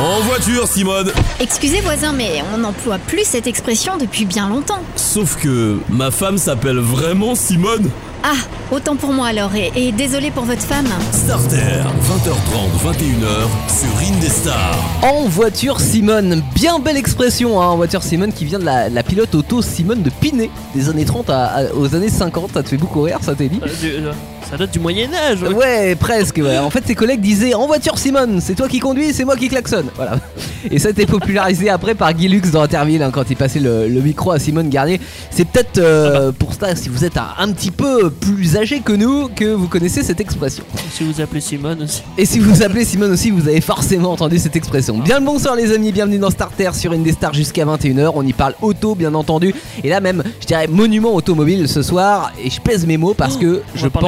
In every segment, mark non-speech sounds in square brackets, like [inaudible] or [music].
En voiture, Simone. Excusez voisin, mais on n'emploie plus cette expression depuis bien longtemps. Sauf que ma femme s'appelle vraiment Simone. Ah, autant pour moi alors, et, et désolé pour votre femme. Starter, 20h30, 21h, sur Indestar. En voiture Simone, bien belle expression hein, en voiture Simone qui vient de la, la pilote auto Simone de Pinet des années 30 à- à- aux années 50, ça te fait beaucoup rire ça t'est dit Euh, du- euh, ça date du Moyen-Âge. ouais. Ouais, presque. ouais. En fait, ses collègues disaient En voiture, Simone, c'est toi qui conduis, c'est moi qui klaxonne. Voilà. [laughs] Et ça a été popularisé après par Guy Lux dans Interville hein, quand il passait le, le micro à Simone Garnier. C'est peut-être euh, pour ça, si vous êtes un, un petit peu plus âgé que nous, que vous connaissez cette expression. Si vous appelez Simone aussi. Et si vous appelez Simone aussi, vous avez forcément entendu cette expression. Bien le bonsoir, les amis, bienvenue dans Starter sur une des stars jusqu'à 21h. On y parle auto, bien entendu. Et là, même, je dirais monument automobile ce soir. Et je pèse mes mots parce que On je pense.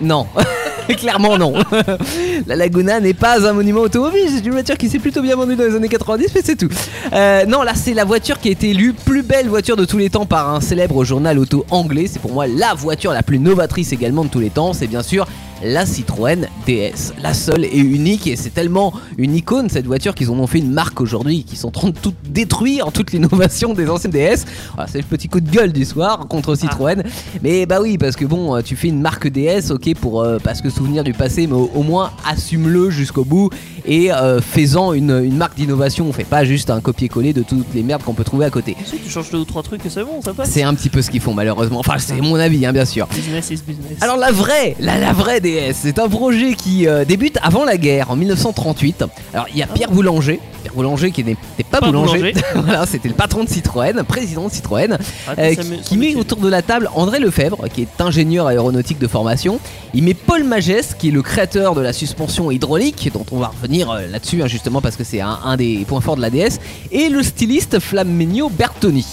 Non, [laughs] clairement non. [laughs] la Laguna n'est pas un monument automobile, c'est une voiture qui s'est plutôt bien vendue dans les années 90, mais c'est tout. Euh, non, là c'est la voiture qui a été élue plus belle voiture de tous les temps par un célèbre journal auto anglais. C'est pour moi la voiture la plus novatrice également de tous les temps. C'est bien sûr la Citroën DS, la seule et unique. Et c'est tellement une icône cette voiture qu'ils en ont fait une marque aujourd'hui, qui sont en train de tout détruire, toute l'innovation des anciennes DS. Voilà, c'est le petit coup de gueule du soir contre Citroën. Mais bah oui, parce que bon, euh, tu fais une marque DS, ok, pour euh, parce que souvenir du passé, mais au, au moins assume-le jusqu'au bout et euh, fais-en une, une marque d'innovation. On fait pas juste un copier-coller de toutes les merdes qu'on peut trouver à côté. Si tu changes deux ou trois trucs et c'est bon, ça passe. C'est un petit peu ce qu'ils font malheureusement. Enfin, c'est mon avis, hein, bien sûr. Business is business. Alors la vraie, la, la vraie DS, c'est un projet qui euh, débute avant la guerre, en 1938. Alors il y a Pierre Boulanger, Pierre Boulanger qui n'était pas, Pas boulanger, boulanger. [laughs] voilà, c'était le patron de Citroën, président de Citroën, Ah, euh, qui, met autour de la table André Lefebvre, qui est ingénieur aéronautique de formation. Il met Paul Magès, qui est le créateur de la suspension hydraulique, dont on va revenir euh, là-dessus hein, justement parce que c'est un, un des points forts de la DS, et le styliste Flaminio Bertoni.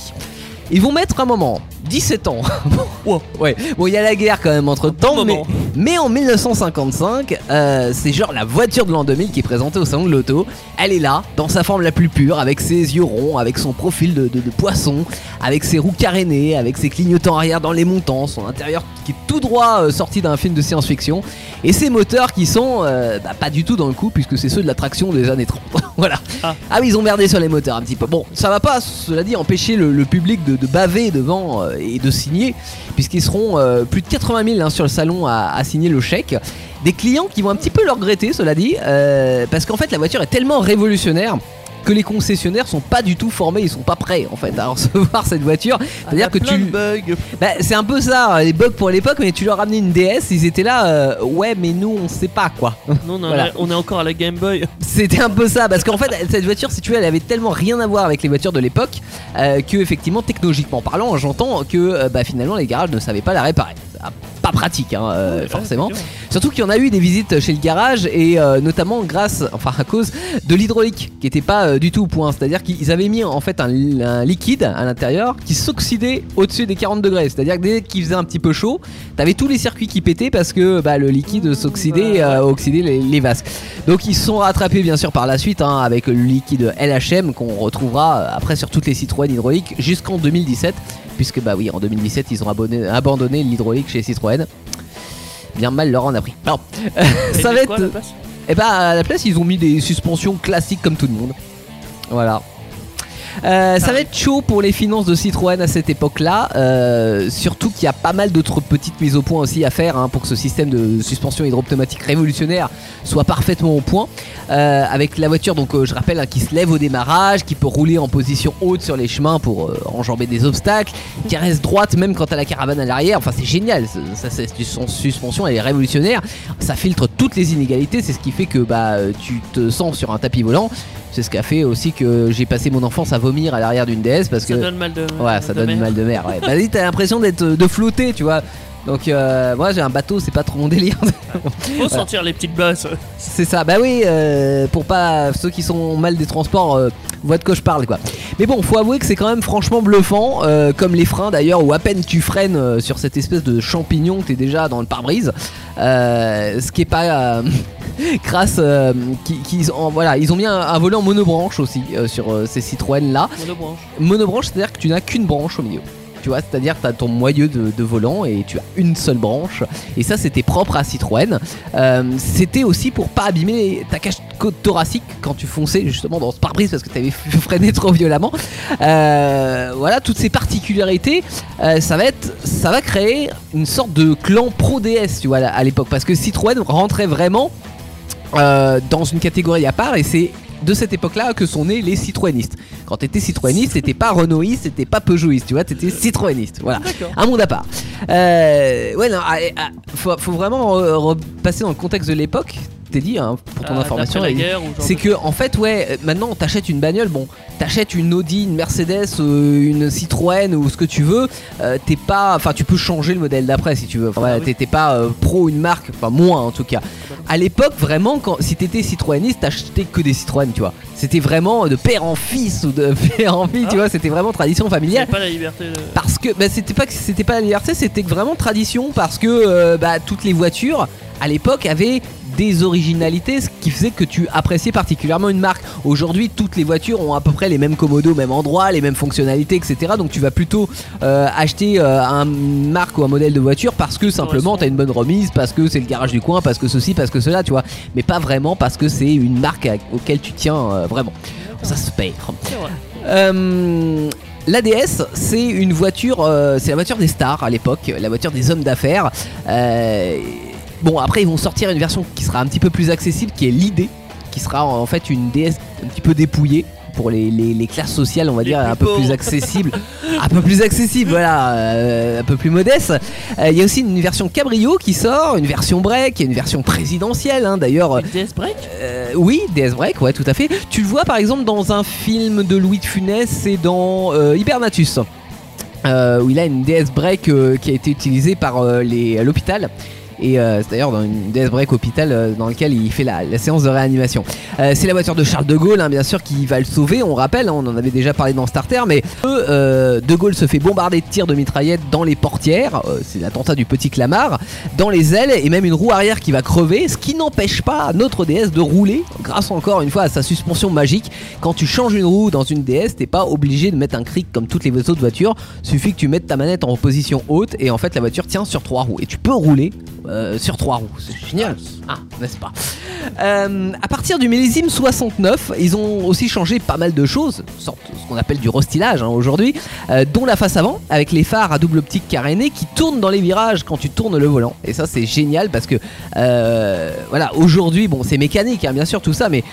Ils vont mettre un moment, 17 ans. Wow, [laughs] ouais. Bon, il y a la guerre quand même entre temps, mais, moment. Mais en 1955, euh, c'est genre la voiture de l'an 2000 qui est présentée au salon de l'auto. Elle est là, dans sa forme la plus pure, avec ses yeux ronds, avec son profil de, de- de poisson, avec ses roues carénées, avec ses clignotants arrière dans les montants, son intérieur qui est tout droit euh, sorti d'un film de science-fiction, et ses moteurs qui sont euh, bah, pas du tout dans le coup, puisque c'est ceux de la traction des années 30. [laughs] voilà. Ah. Ah oui, ils ont merdé sur les moteurs un petit peu. Bon, ça va pas, cela dit, empêcher le, le public de, de baver devant et de signer, puisqu'ils seront plus de 80 000 hein, sur le salon à, à signer le chèque. Des clients qui vont un petit peu le regretter, cela dit, euh, parce qu'en fait la voiture est tellement révolutionnaire que les concessionnaires sont pas du tout formés, ils sont pas prêts en fait à [laughs] recevoir cette voiture. C'est-à-dire que Ah, tu, bah, c'est un peu ça, les bugs pour l'époque, mais tu leur ramenais une DS, ils étaient là, euh, ouais, mais nous on sait pas quoi. Non, non, Voilà. on est encore à la Game Boy. C'était un peu ça, parce qu'en fait, cette voiture, si tu veux, elle avait tellement rien à voir avec les voitures de l'époque euh, que, effectivement, technologiquement parlant, j'entends que euh, bah, finalement les garages ne savaient pas la réparer. Ça, Pas pratique, hein, euh, Ouais, forcément. Surtout qu'il y en a eu des visites chez le garage et euh, notamment grâce, enfin à cause de l'hydraulique qui était pas euh, du tout au point. C'est-à-dire qu'ils avaient mis en fait un, un liquide à l'intérieur qui s'oxydait au-dessus des 40 degrés. C'est-à-dire que dès qu'il faisait un petit peu chaud, t'avais tous les circuits qui pétaient parce que bah, le liquide s'oxydait, bah, oxydait les, les vasques. Donc ils se sont rattrapés bien sûr par la suite hein, avec le liquide LHM qu'on retrouvera après sur toutes les Citroën hydrauliques jusqu'en 2017. Puisque bah oui, en 2017 ils ont abonné- abandonné l'hydraulique chez Citroën. Bien mal leur en a pris. Alors, [laughs] ça va être. Et bah à la place ils ont mis des suspensions classiques comme tout le monde. Voilà. Euh, ça va être chaud pour les finances de Citroën à cette époque-là, euh, surtout qu'il y a pas mal d'autres petites mises au point aussi à faire hein, pour que ce système de suspension hydropneumatique révolutionnaire soit parfaitement au point. Euh, avec la voiture, donc je rappelle, hein, qui se lève au démarrage, qui peut rouler en position haute sur les chemins pour enjamber des obstacles, qui reste droite même quand à la caravane à l'arrière. Enfin, c'est génial. Ça, c'est son suspension, elle est révolutionnaire. Ça filtre toutes les inégalités. C'est ce qui fait que bah tu te sens sur un tapis volant. C'est ce qui a fait aussi que j'ai passé mon enfance à vomir à l'arrière d'une DS parce Ça que donne mal de. Ouais, ça de donne mer. mal de mer. Ouais. Bah, t'as l'impression d'être de flotter, tu vois. Donc euh, moi j'ai un bateau, c'est pas trop mon délire. Faut sentir les petites bosses. c'est ça. Bah oui, euh, pour pas ceux qui sont mal des transports, euh, voient de quoi je parle quoi. Mais bon, faut avouer que c'est quand même franchement bluffant, euh, comme les freins d'ailleurs, où à peine tu freines euh, sur cette espèce de champignon que t'es déjà dans le pare-brise. Ce qui est pas [laughs] crasse. qui, qui- en- voilà, ils ont mis un, un volet en monobranche aussi sur ces Citroën là. Monobranche. Monobranche, c'est-à-dire que tu n'as qu'une branche au milieu. Tu vois, c'est-à-dire tu as ton moyeu de, volant et tu as une seule branche. Et ça, c'était propre à Citroën. Euh, c'était aussi pour pas abîmer ta cage thoracique quand tu fonçais justement dans ce pare-brise parce que tu avais [laughs] freiné trop violemment. Euh, voilà, toutes ces particularités, euh, ça va ça va créer une sorte de clan pro DS, tu vois, à l'époque, parce que Citroën rentrait vraiment euh, dans une catégorie à part et c'est de cette époque-là que sont nés les citroënistes. Quand t'étais citroëniste, c'était pas Renaultiste, c'était pas Peugeotiste, tu vois, t'étais citroëniste. Voilà, un monde à part. Euh, ouais, non, ah, ah, faut, faut vraiment repasser dans le contexte de l'époque. T'es dit, hein, pour ton Ah, information. c'est de- que en fait ouais euh, maintenant t'achètes une bagnole bon t'achètes une Audi une Mercedes euh, une Citroën ou ce que tu veux euh, t'es pas enfin tu peux changer le modèle d'après si tu veux enfin, voilà, Ah oui. t'es pas euh, pro une marque enfin moins en tout cas à l'époque vraiment quand si t'étais citroëniste t'achetais que des Citroën tu vois c'était vraiment de père en fils ou de [laughs] père en fille Ah. tu vois c'était vraiment tradition familiale pas la liberté. de- parce que bah, c'était pas que c'était pas la liberté, c'était vraiment tradition parce que euh, bah, toutes les voitures à l'époque avaient des originalités, ce qui faisait que tu appréciais particulièrement une marque. Aujourd'hui, toutes les voitures ont à peu près les mêmes commodos au même endroit, les mêmes fonctionnalités, etc. Donc tu vas plutôt euh, acheter euh, un marque ou un modèle de voiture parce que simplement Correspond. t'as une bonne remise, parce que c'est le garage du coin, parce que ceci, parce que cela, tu vois. Mais pas vraiment parce que c'est une marque à- auquel tu tiens euh, vraiment. Ça se vrai. Euh, L'ADS, c'est une voiture, euh, c'est la voiture des stars à l'époque, la voiture des hommes d'affaires. Euh, bon, après, ils vont sortir une version qui sera un petit peu plus accessible, qui est l'idée, qui sera en fait une DS un petit peu dépouillée pour les, les- les classes sociales, on va Les dire, un peu plus accessible, [laughs] un peu plus accessible, voilà, euh, un peu plus modeste. Euh, Il y a aussi une version cabrio qui sort, une version break, et une version présidentielle, hein, d'ailleurs. DS Break Euh, oui, DS Break, ouais, tout à fait. Tu le vois par exemple dans un film de Louis de Funès, c'est dans Hibernatus. où il a une DS Break qui a été utilisée par les- l'hôpital. Et euh, c'est d'ailleurs dans une DS Break hôpital euh, dans lequel il fait la, séance de réanimation. Euh, c'est la voiture de Charles de Gaulle, hein, bien sûr, qui va le sauver. On rappelle, hein, on en avait déjà parlé dans Starter, mais de Gaulle se fait bombarder de tirs de mitraillettes dans les portières. c'est l'attentat du petit Clamart, dans les ailes et même une roue arrière qui va crever. Ce qui n'empêche pas notre DS de rouler, grâce encore une fois à sa suspension magique. Quand tu changes une roue dans une DS, t'es pas obligé de mettre un cric comme toutes les autres voitures. Suffit que tu mettes ta manette en position haute et en fait la voiture tient sur trois roues et tu peux rouler euh, sur trois roues. C'est génial. Ah, n'est-ce pas Euh, À partir du millésime 69, ils ont aussi changé pas mal de choses, sorte ce qu'on appelle du restylage hein, aujourd'hui, euh, dont la face avant avec les phares à double optique carénée qui tournent dans les virages quand tu tournes le volant. Et ça c'est génial parce que euh, voilà aujourd'hui bon c'est mécanique hein, bien sûr tout ça mais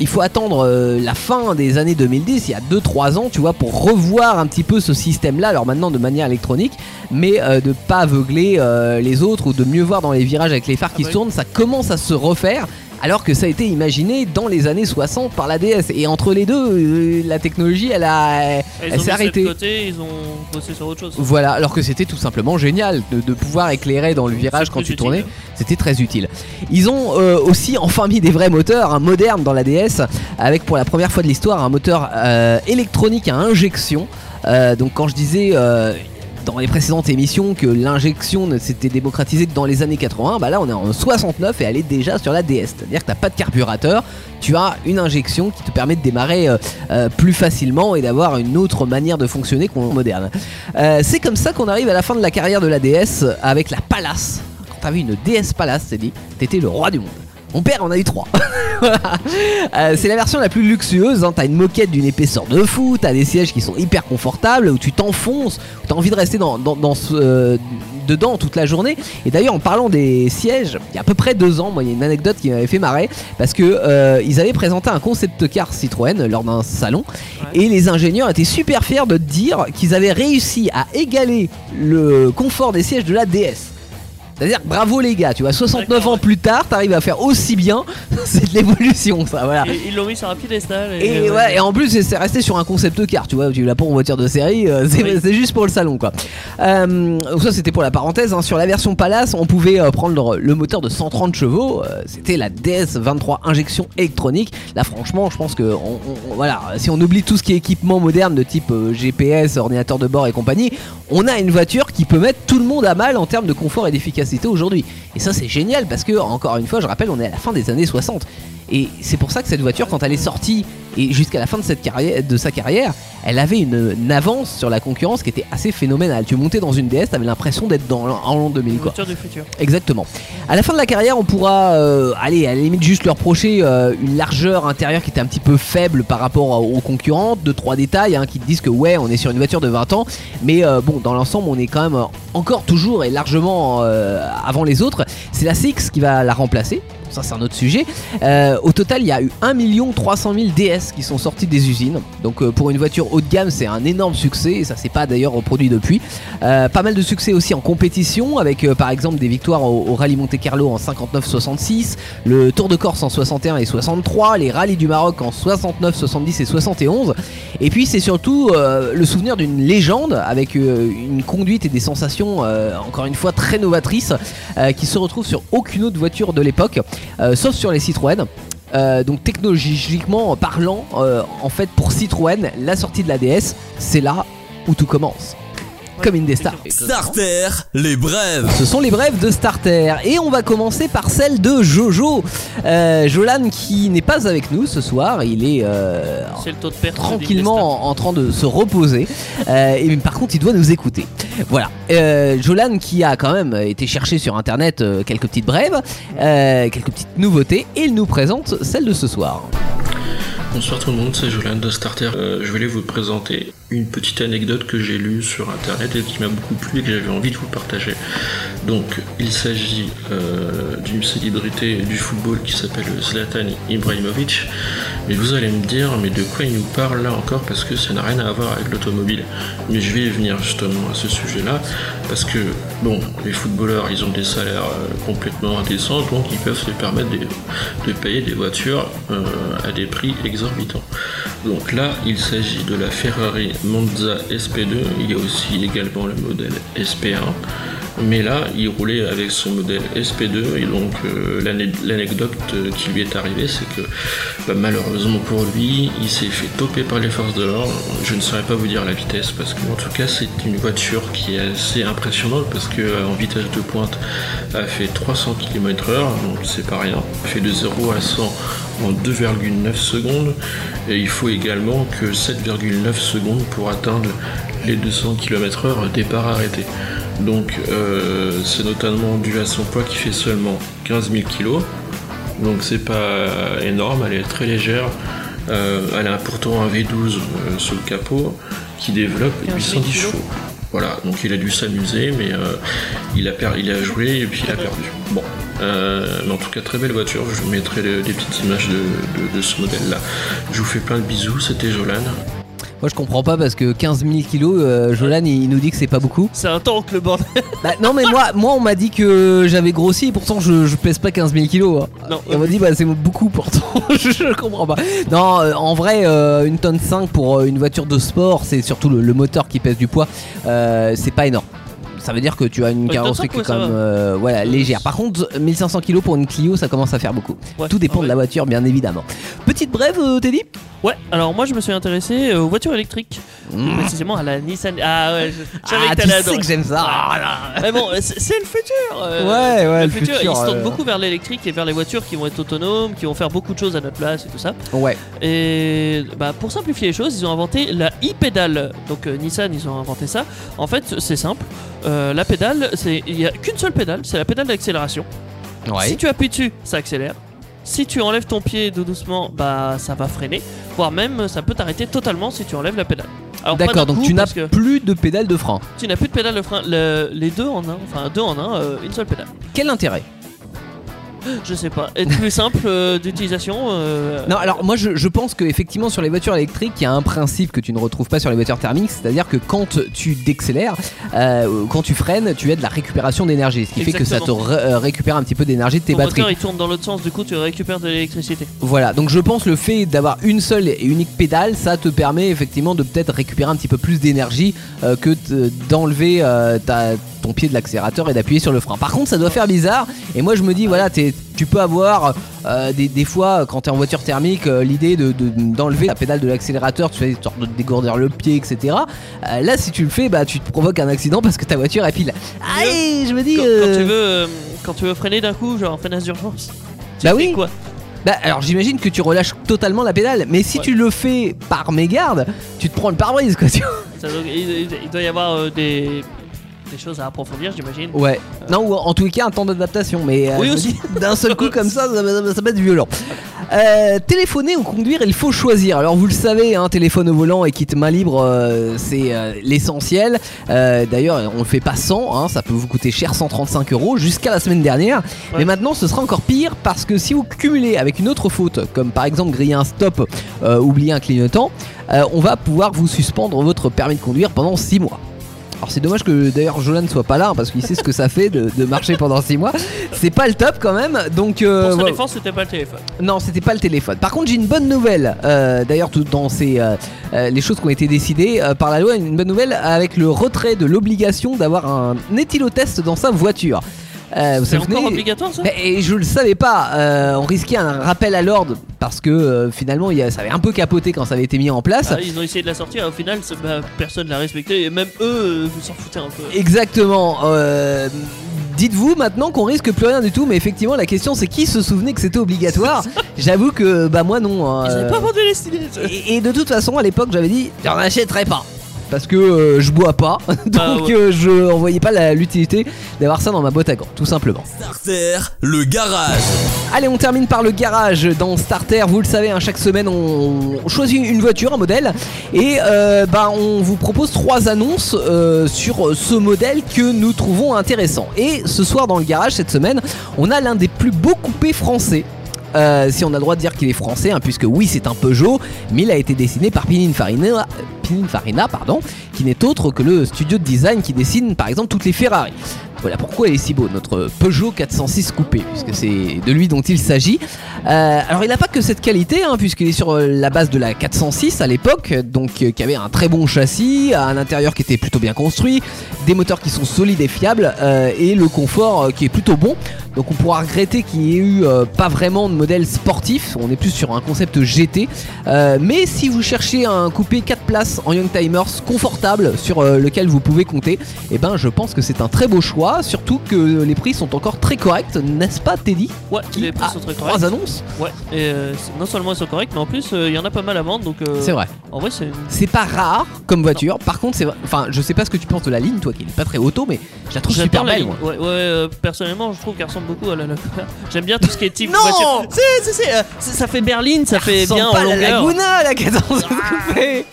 il faut attendre euh, la fin des années 2010, il y a 2-3 ans, tu vois, pour revoir un petit peu ce système-là, alors maintenant de manière électronique, mais euh, de pas aveugler euh, les autres ou de mieux voir dans les virages avec les phares qui Ah se bah tournent, ça commence à se refaire. Alors que ça a été imaginé dans les années 60 par la DS. Et entre les deux, euh, la technologie, elle a, elle s'est arrêtée. côté, ils ont bossé sur autre chose. Voilà, alors que c'était tout simplement génial de, de pouvoir éclairer dans le virage quand tu utile. tournais. C'était très utile. Ils ont euh, aussi enfin mis des vrais moteurs, un moderne dans la DS, avec pour la première fois de l'histoire un moteur euh, électronique à injection. Euh, donc quand je disais euh, dans les précédentes émissions que l'injection ne s'était démocratisée que dans les années 80, bah là on est en 69 et elle est déjà sur la DS. C'est-à-dire que t'as pas de carburateur, tu as une injection qui te permet de démarrer euh, euh, plus facilement et d'avoir une autre manière de fonctionner qu'on moderne. Euh, c'est comme ça qu'on arrive à la fin de la carrière de la DS avec la Palace. Quand t'avais une DS Palace, c'est dit, t'étais le roi du monde. Mon père en a eu trois. [laughs] Voilà. Euh, c'est la version la plus luxueuse. Hein. T'as une moquette d'une épaisseur de fou, t'as des sièges qui sont hyper confortables, où tu t'enfonces, où t'as envie de rester dans, dans- dans ce, euh, dedans toute la journée. Et d'ailleurs, en parlant des sièges, il y a à peu près deux ans, moi, il y a une anecdote qui m'avait fait marrer parce que euh, ils avaient présenté un concept car Citroën lors d'un salon et les ingénieurs étaient super fiers de dire qu'ils avaient réussi à égaler le confort des sièges de la DS. C'est-à-dire bravo les gars, tu vois, 69 D'accord, ans plus tard, t'arrives à faire aussi bien, [laughs] c'est de l'évolution ça, voilà. Et ils l'ont mis sur un piédestal. Et, ouais, et en plus, c'est- resté sur un concept car, tu vois, tu l'as pas en voiture de série, euh, c'est Oui. juste pour le salon quoi. Euh, donc ça, c'était pour la parenthèse. hein. Sur la version Palace, on pouvait euh, prendre le, le moteur de 130 chevaux, euh, c'était la DS23 injection électronique. Là, franchement, je pense que, on- on- on- voilà, si on oublie tout ce qui est équipement moderne de type euh, GPS, ordinateur de bord et compagnie, on a une voiture qui peut mettre tout le monde à mal en termes de confort et d'efficacité aujourd'hui. Et ça, c'est génial parce que, encore une fois, je rappelle, on est à la fin des années 60. Et c'est pour ça que cette voiture, quand elle est sortie et jusqu'à la fin de, cette carrière, de sa carrière, elle avait une, une avance sur la concurrence qui était assez phénoménale. Tu montais dans une DS, t'avais l'impression d'être dans en l'an 2000 Une quoi. voiture du futur. Exactement. À la fin de la carrière, on pourra, euh, aller à la limite juste leur reprocher euh, une largeur intérieure qui était un petit peu faible par rapport aux concurrentes, deux trois détails hein, qui te disent que ouais, on est sur une voiture de 20 ans, mais euh, bon, dans l'ensemble, on est quand même encore toujours et largement avant les autres. C'est la CX qui va la remplacer. Ça, c'est un autre sujet. Euh, au total, il y a eu 1 300 000 DS qui sont sortis des usines. Donc, euh, pour une voiture haut de gamme, c'est un énorme succès. Et ça s'est pas d'ailleurs reproduit depuis. Euh, pas mal de succès aussi en compétition, avec par exemple des victoires au, au Rallye Monte Carlo en 59-66, le Tour de Corse en 61 et 63, les rallyes du Maroc en 69, 70 et 71. Et puis c'est surtout euh, le souvenir d'une légende avec euh, une conduite et des sensations euh, encore une fois très novatrices qui se retrouvent sur aucune autre voiture de l'époque, sauf sur les Citroën. Donc technologiquement parlant, en fait pour Citroën, la sortie de la DS, c'est là où tout commence. Comme Indestar. Starter, les brèves. Ce sont les brèves de Starter et on va commencer par celle de Jojo. Euh, Jolan qui n'est pas avec nous ce soir, il est euh, C'est le taux de perte. tranquillement en, en train de se reposer. Euh, et par contre, il doit nous écouter. Voilà. Euh, Jolan qui a quand même été chercher sur internet quelques petites brèves, euh, quelques petites nouveautés, et il nous présente celle de ce soir. Bonsoir tout le monde, c'est Jolan de Starter. Euh, je voulais vous présenter une petite anecdote que j'ai lue sur internet et qui m'a beaucoup plu et que j'avais envie de vous partager. Donc, il s'agit euh, d'une célébrité du football qui s'appelle Zlatan Ibrahimovic. Mais vous allez me dire, mais de quoi il nous parle là encore? Parce que ça n'a rien à voir avec l'automobile. Mais je vais y venir justement à ce sujet-là. Parce que, bon, les footballeurs, ils ont des salaires euh, complètement indécents, donc ils peuvent se permettre de, payer des voitures à des prix Donc là, il s'agit de la Ferrari Monza SP2. Il y a aussi également le modèle SP1. Mais là, il roulait avec son modèle SP2 et donc euh, l'ane- l'anecdote euh, qui lui est arrivée, c'est que bah, malheureusement pour lui, il s'est fait toper par les forces de l'ordre. Je ne saurais pas vous dire la vitesse parce que en tout cas, c'est une voiture qui est assez impressionnante parce que euh, en vitesse de pointe, elle fait 300 km/h, donc c'est pas rien. Elle fait de 0 à 100 en 2,9 secondes et il faut également que 7,9 secondes pour atteindre les 200 km/h départ arrêté. Donc euh, c'est notamment dû à son poids qui fait seulement 15 000 kg. Donc c'est pas énorme, elle est très légère. Euh, elle a pourtant un V12 euh, sur le capot qui développe 15 000 810 kilos. chevaux. Voilà, donc il a dû s'amuser, mais il, a per- il a joué et puis il a perdu. Bon, mais en tout cas très belle voiture, je vous mettrai des petites images de, de- de ce modèle-là. Je vous fais plein de bisous, c'était Jolan. Moi je comprends pas parce que 15 000 kilos, euh, Jolan il, il nous dit que c'est pas beaucoup. C'est un tank le bordel. [laughs] Bah, non mais moi, moi on m'a dit que j'avais grossi et pourtant je, je pèse pas 15 000 kilos. hein. Non. Et on m'a dit bah c'est beaucoup pourtant, [laughs] je, je comprends pas. Non euh, en vrai euh, une tonne 5 pour euh, une voiture de sport c'est surtout le, le moteur qui pèse du poids, euh, c'est pas énorme. Ça veut dire que tu as une Ouais, carrosserie tonne qui est quand même euh, voilà, légère. Par contre 1500 kilos pour une Clio ça commence à faire beaucoup. Ouais. Tout dépend Ah de la voiture bien évidemment. Petite brève euh, Teddy? Ouais, alors moi je me suis intéressé aux voitures électriques. Mmh. Précisément à la Nissan. Ah ouais, savais Ah que tu sais que j'aime ça. Ah. Mais bon, c'est le futur. euh, Ouais, ouais, le le futur. futur, Ils se tournent euh. beaucoup vers l'électrique et vers les voitures qui vont être autonomes, qui vont faire beaucoup de choses à notre place et tout ça. Ouais. Et bah, pour simplifier les choses, ils ont inventé la e-pédale. Donc euh, Nissan, ils ont inventé ça. En fait, c'est simple. La pédale, c'est il y a qu'une seule pédale, c'est la pédale d'accélération. Ouais. Si tu appuies dessus, ça accélère. Si tu enlèves ton pied tout doucement, bah ça va freiner. Voire même, ça peut t'arrêter totalement si tu enlèves la pédale. D'accord donc coup, tu n'as que plus de pédale de frein. tu n'as plus de pédale de frein. Le- les deux en un, enfin deux en un, euh, une seule pédale. Quel intérêt? [gasps] Je sais pas. Être plus simple euh, d'utilisation. euh, Non, alors moi je, je pense qu'effectivement sur les voitures électriques, il y a un principe que tu ne retrouves pas sur les voitures thermiques, c'est-à-dire que quand tu décélères, euh, quand tu freines, tu as de la récupération d'énergie, ce qui fait que ça te Exactement. euh, récupère un petit peu d'énergie de tes ton batteries. moteur il tourne dans l'autre sens, du coup tu récupères de l'électricité. Voilà, donc je pense le fait d'avoir une seule et unique pédale, ça te permet effectivement de peut-être récupérer un petit peu plus d'énergie euh, que de- d'enlever euh, ta- ton pied de l'accélérateur et d'appuyer sur le frein. Par contre, ça doit faire bizarre. Et moi, je me dis, voilà, t'es- tu peux avoir euh, des, des fois, quand t'es en voiture thermique, euh, l'idée de- de- d'enlever la pédale de l'accélérateur, tu fais sorte de dégourdir le pied, etc. Euh, là, si tu le fais, bah, tu te provoques un accident parce que ta voiture est pile. Aïe, je me dis. Quand, quand tu veux, quand tu veux freiner d'un coup, genre en freinage d'urgence. Bah oui. quoi? Bah alors j'imagine que tu relâches totalement la pédale, mais si Ouais. tu le fais par mégarde, tu te prends le pare-brise quoi. tu vois. Ça il, il- il doit y avoir euh, des, des choses à approfondir, j'imagine. Ouais. Non, ou en tous les cas un temps d'adaptation, mais euh, Oui, aussi. d'un seul coup comme ça, ça, va être violent. [laughs] Euh, téléphoner ou conduire, il faut choisir. Alors vous le savez, un téléphone au volant et kit main libre, euh, c'est euh, l'essentiel. Euh, D'ailleurs, on le fait pas 100, hein, ça peut vous coûter cher 135 euros jusqu'à la semaine dernière. Ouais. Mais maintenant, ce sera encore pire parce que si vous cumulez avec une autre faute, comme par exemple griller un stop, euh, oublier un clignotant, euh, on va pouvoir vous suspendre votre permis de conduire pendant 6 mois. Alors c'est dommage que d'ailleurs Jolan ne soit pas là parce qu'il sait ce que ça fait de, de marcher pendant 6 mois. C'est pas le top quand même. Donc euh, Pour sa défense, c'était pas le téléphone. non, c'était pas le téléphone. Par contre, j'ai une bonne nouvelle. Euh, d'ailleurs, tout dans ces euh, euh, les choses qui ont été décidées par la loi, une bonne nouvelle avec le retrait de l'obligation d'avoir un éthylotest dans sa voiture. Euh, C'est encore obligatoire ça et je le savais pas, euh, on risquait un rappel à l'ordre parce que euh, finalement il y a- ça avait un peu capoté quand ça avait été mis en place. Ah, Ils ont essayé de la sortir, au final, bah, personne l'a respecté, et même eux, s'en foutaient un peu. Exactement. Dites-vous maintenant qu'on risque plus rien du tout, mais effectivement la question c'est qui se souvenait que c'était obligatoire [laughs] J'avoue que bah moi non. hein, Ils pas vendu les et, et de toute façon à l'époque j'avais dit j'en achèterai pas. Parce que euh, je bois pas, [laughs] donc Bah ouais. euh, je en voyais pas l'utilité d'avoir ça dans ma boîte à gants, tout simplement. Starter, le garage. Allez, on termine par le garage dans Starter. Vous le savez, hein, chaque semaine on on choisit une voiture, un modèle, et euh, bah, on vous propose trois annonces euh, sur ce modèle que nous trouvons intéressant. Et ce soir dans le garage cette semaine, on a l'un des plus beaux coupés français. Euh, si on a le droit de dire qu'il est français, hein, puisque oui c'est un Peugeot, mais il a été dessiné par Pininfarina, Pininfarina pardon, qui n'est autre que le studio de design qui dessine par exemple toutes les Ferrari. Voilà pourquoi il est si beau, notre Peugeot 406 coupé, puisque c'est de lui dont il s'agit. Euh, alors il n'a pas que cette qualité, hein, puisqu'il est sur euh, la base de la 406 à l'époque, donc euh, qui avait un très bon châssis, un intérieur qui était plutôt bien construit, des moteurs qui sont solides et fiables, et le confort qui est plutôt bon. Donc on pourra regretter qu'il n'y ait eu pas vraiment de modèle sportif, on est plus sur un concept GT. Mais si vous cherchez un coupé 4 places en Young Timers confortable sur lequel vous pouvez compter, eh ben je pense que c'est un très beau choix, surtout que les prix sont encore très corrects, n'est-ce pas Teddy Ouais, les prix Ah, sont très corrects. Trois annonces Ouais, et euh, non seulement ils sont corrects, mais en plus, euh, il y en a pas mal à vendre, donc euh, C'est vrai. en vrai, c'est. C'est pas rare comme voiture, par contre c'est vrai- enfin je sais pas ce que tu penses de la ligne toi qui n'est pas très auto mais je la trouve super la belle ligne. moi. Ouais, ouais, personnellement, je trouve qu'elle ressemble beaucoup à la Laguna. [laughs] J'aime bien tout ce qui est type Non voiture. C'est, euh, c'est- ça fait berline, ça fait bien pas en à la longueur. Laguna la 14 coupé.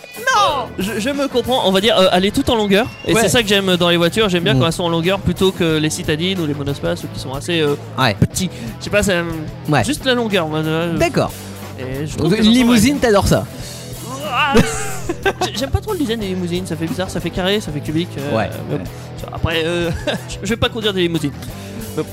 Je, je me comprends, on va dire, elle est toute en longueur. Et Ouais. c'est ça que j'aime dans les voitures. J'aime bien Mm. quand elles sont en longueur plutôt que les citadines ou les monospaces qui sont assez euh, Ouais. petits. Je sais pas, c'est Ouais. juste la longueur. euh, D'accord. limousine t'adores ça. Ah, J'ai- [laughs] J'aime pas trop le design des limousines, ça fait bizarre, ça fait carré, ça fait cubique. euh, Ouais. ça, Après, euh, [laughs] je vais pas conduire des limousines.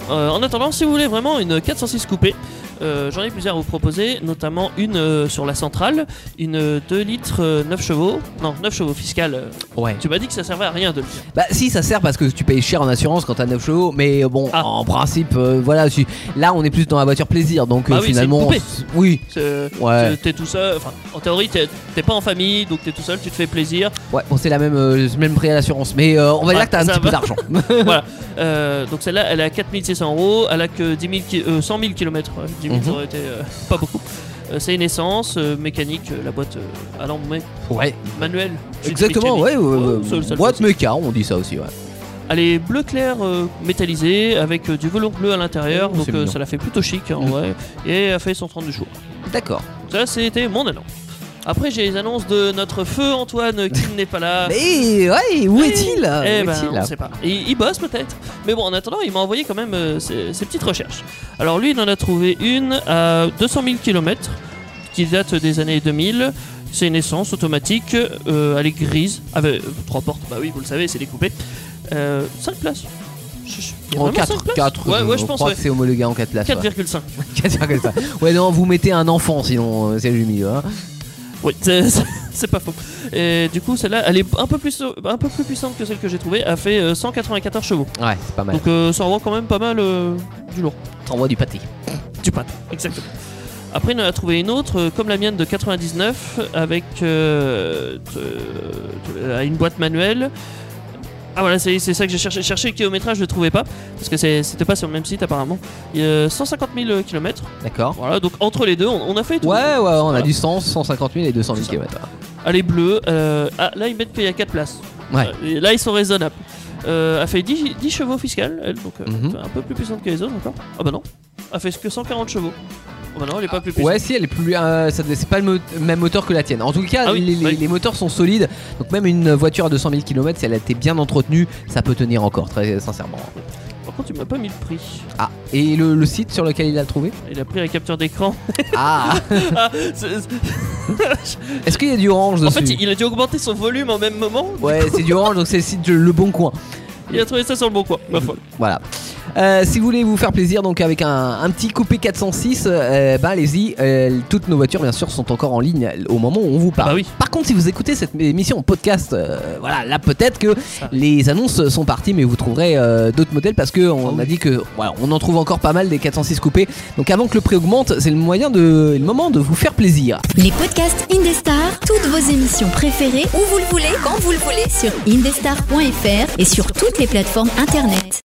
En attendant, si vous voulez vraiment une 406 coupée, euh, j'en ai plusieurs à vous proposer, notamment une euh, sur la centrale, une 2 litres euh, 9 chevaux, non 9 chevaux fiscal. euh, Ouais. Tu m'as dit que ça servait à rien de le dire. Bah si ça sert parce que tu payes cher en assurance quand t'as 9 chevaux mais euh, bon Ah. en principe euh, voilà là on est plus dans la voiture plaisir donc euh, Bah oui, c'est une finalement poupée. oui C'est- Ouais. t'es- T'es tout seul, enfin en théorie t'es t'es pas en famille donc t'es tout seul, tu te fais plaisir. ouais bon c'est la même euh, le même prix à l'assurance mais euh, on va Ouais, dire que t'as un ça petit peu va. d'argent [laughs] [laughs] voilà. Euh, donc celle-là elle à 4600 euros, elle a que 10 000 ki- euh, 100 000 km. 10 000 ça Mhm. aurait été euh, [laughs] pas beaucoup. Euh, c'est une essence euh, mécanique, la boîte à mais ouais dit exactement ouais, ça le boîte méca on dit ça aussi ouais Elle est bleu clair métallisée avec du velours bleu à l'intérieur, Oh, donc ça la fait plutôt chic en Mm. vrai. Et elle fait 132 jours. d'accord Ça c'était mon annonce. Après j'ai les annonces de notre feu Antoine qui [laughs] n'est pas là. mais ouais où est-il? Eh ben, on sait pas. Il, il bosse peut-être. Mais bon, en attendant, il m'a envoyé quand même euh, ses, ses petites recherches. Alors lui, il en a trouvé une à 200 000 km qui date des années 2000. C'est une essence automatique. euh, elle est grise. Avec euh, trois portes. Bah oui, vous le savez, c'est découpé. 5 places. Je- je- il y a en vraiment 4 cinq places 4 Ouais, ouais, je pense. crois Ouais. que c'est homologué en 4 places ouais. 4,5. 4,5. [laughs] ouais non vous mettez un enfant sinon euh, c'est le milieu hein. Oui, [laughs] c'est pas faux. Et du coup, celle-là, elle est un peu plus, un peu plus puissante que celle que j'ai trouvée. Elle fait euh, 194 chevaux. ouais c'est pas mal Donc euh, ça envoie quand même pas mal euh, du lourd. t'envoies du pâté Du pâte, exactement. Après, on en a trouvé une autre, euh, comme la mienne de 99, avec euh, de- de- une boîte manuelle. Ah voilà, c'est c'est ça que j'ai cherché. Cherché le kilométrage, je le trouvais pas. Parce que c'était pas sur le même site apparemment. Il y a 150 000 km. D'accord. Voilà, donc entre les deux, on, on a fait tout. Ouais, ouais, on a du 100, 150 000 et 200 000 C'est ça. km. Elle est bleue. euh, ah, là, ils mettent qu'il y a 4 places. Ouais. Euh, là, ils sont raisonnables. Euh, elle fait 10, 10 chevaux fiscales, elle, donc euh, Mhm. un peu plus puissante que les autres encore. Ah bah non, elle fait que 140 chevaux. Ah bah non, elle est pas plus puissante. Ouais, si, elle est plus. euh, ça- c'est pas le mo- même moteur que la tienne. En tout cas, Ah oui, les, les- oui. les moteurs sont solides. Donc, même une voiture à 200 000 km, si elle a été bien entretenue, ça peut tenir encore, très sincèrement. Par contre, tu m'as pas mis le prix. Ah, et le, le site sur lequel il a trouvé? Il a pris la capture d'écran. [laughs] Ah [laughs] Ah, c'est- [laughs] Est-ce qu'il y a du orange en dessus? fait, il a dû augmenter son volume en même moment. Ouais, c'est du orange, donc c'est le site de Le Bon Coin. Il a trouvé ça sur le bon coin, ma foi. Voilà. Euh, si vous voulez vous faire plaisir donc avec un, un petit coupé 406, euh, bah allez-y. Euh, toutes nos voitures bien sûr sont encore en ligne au moment où on vous parle. Bah oui. Par contre, si vous écoutez cette émission en podcast, euh, voilà, là peut-être que les annonces sont parties, mais vous trouverez euh, d'autres modèles parce que on Ah a dit que voilà, on en trouve encore pas mal des 406 coupés. Donc avant que le prix augmente, c'est le moyen de, le moment de vous faire plaisir. Les podcasts Indestar, toutes vos émissions préférées, où vous le voulez, quand vous le voulez, sur indestar.fr et sur toutes les plateformes internet.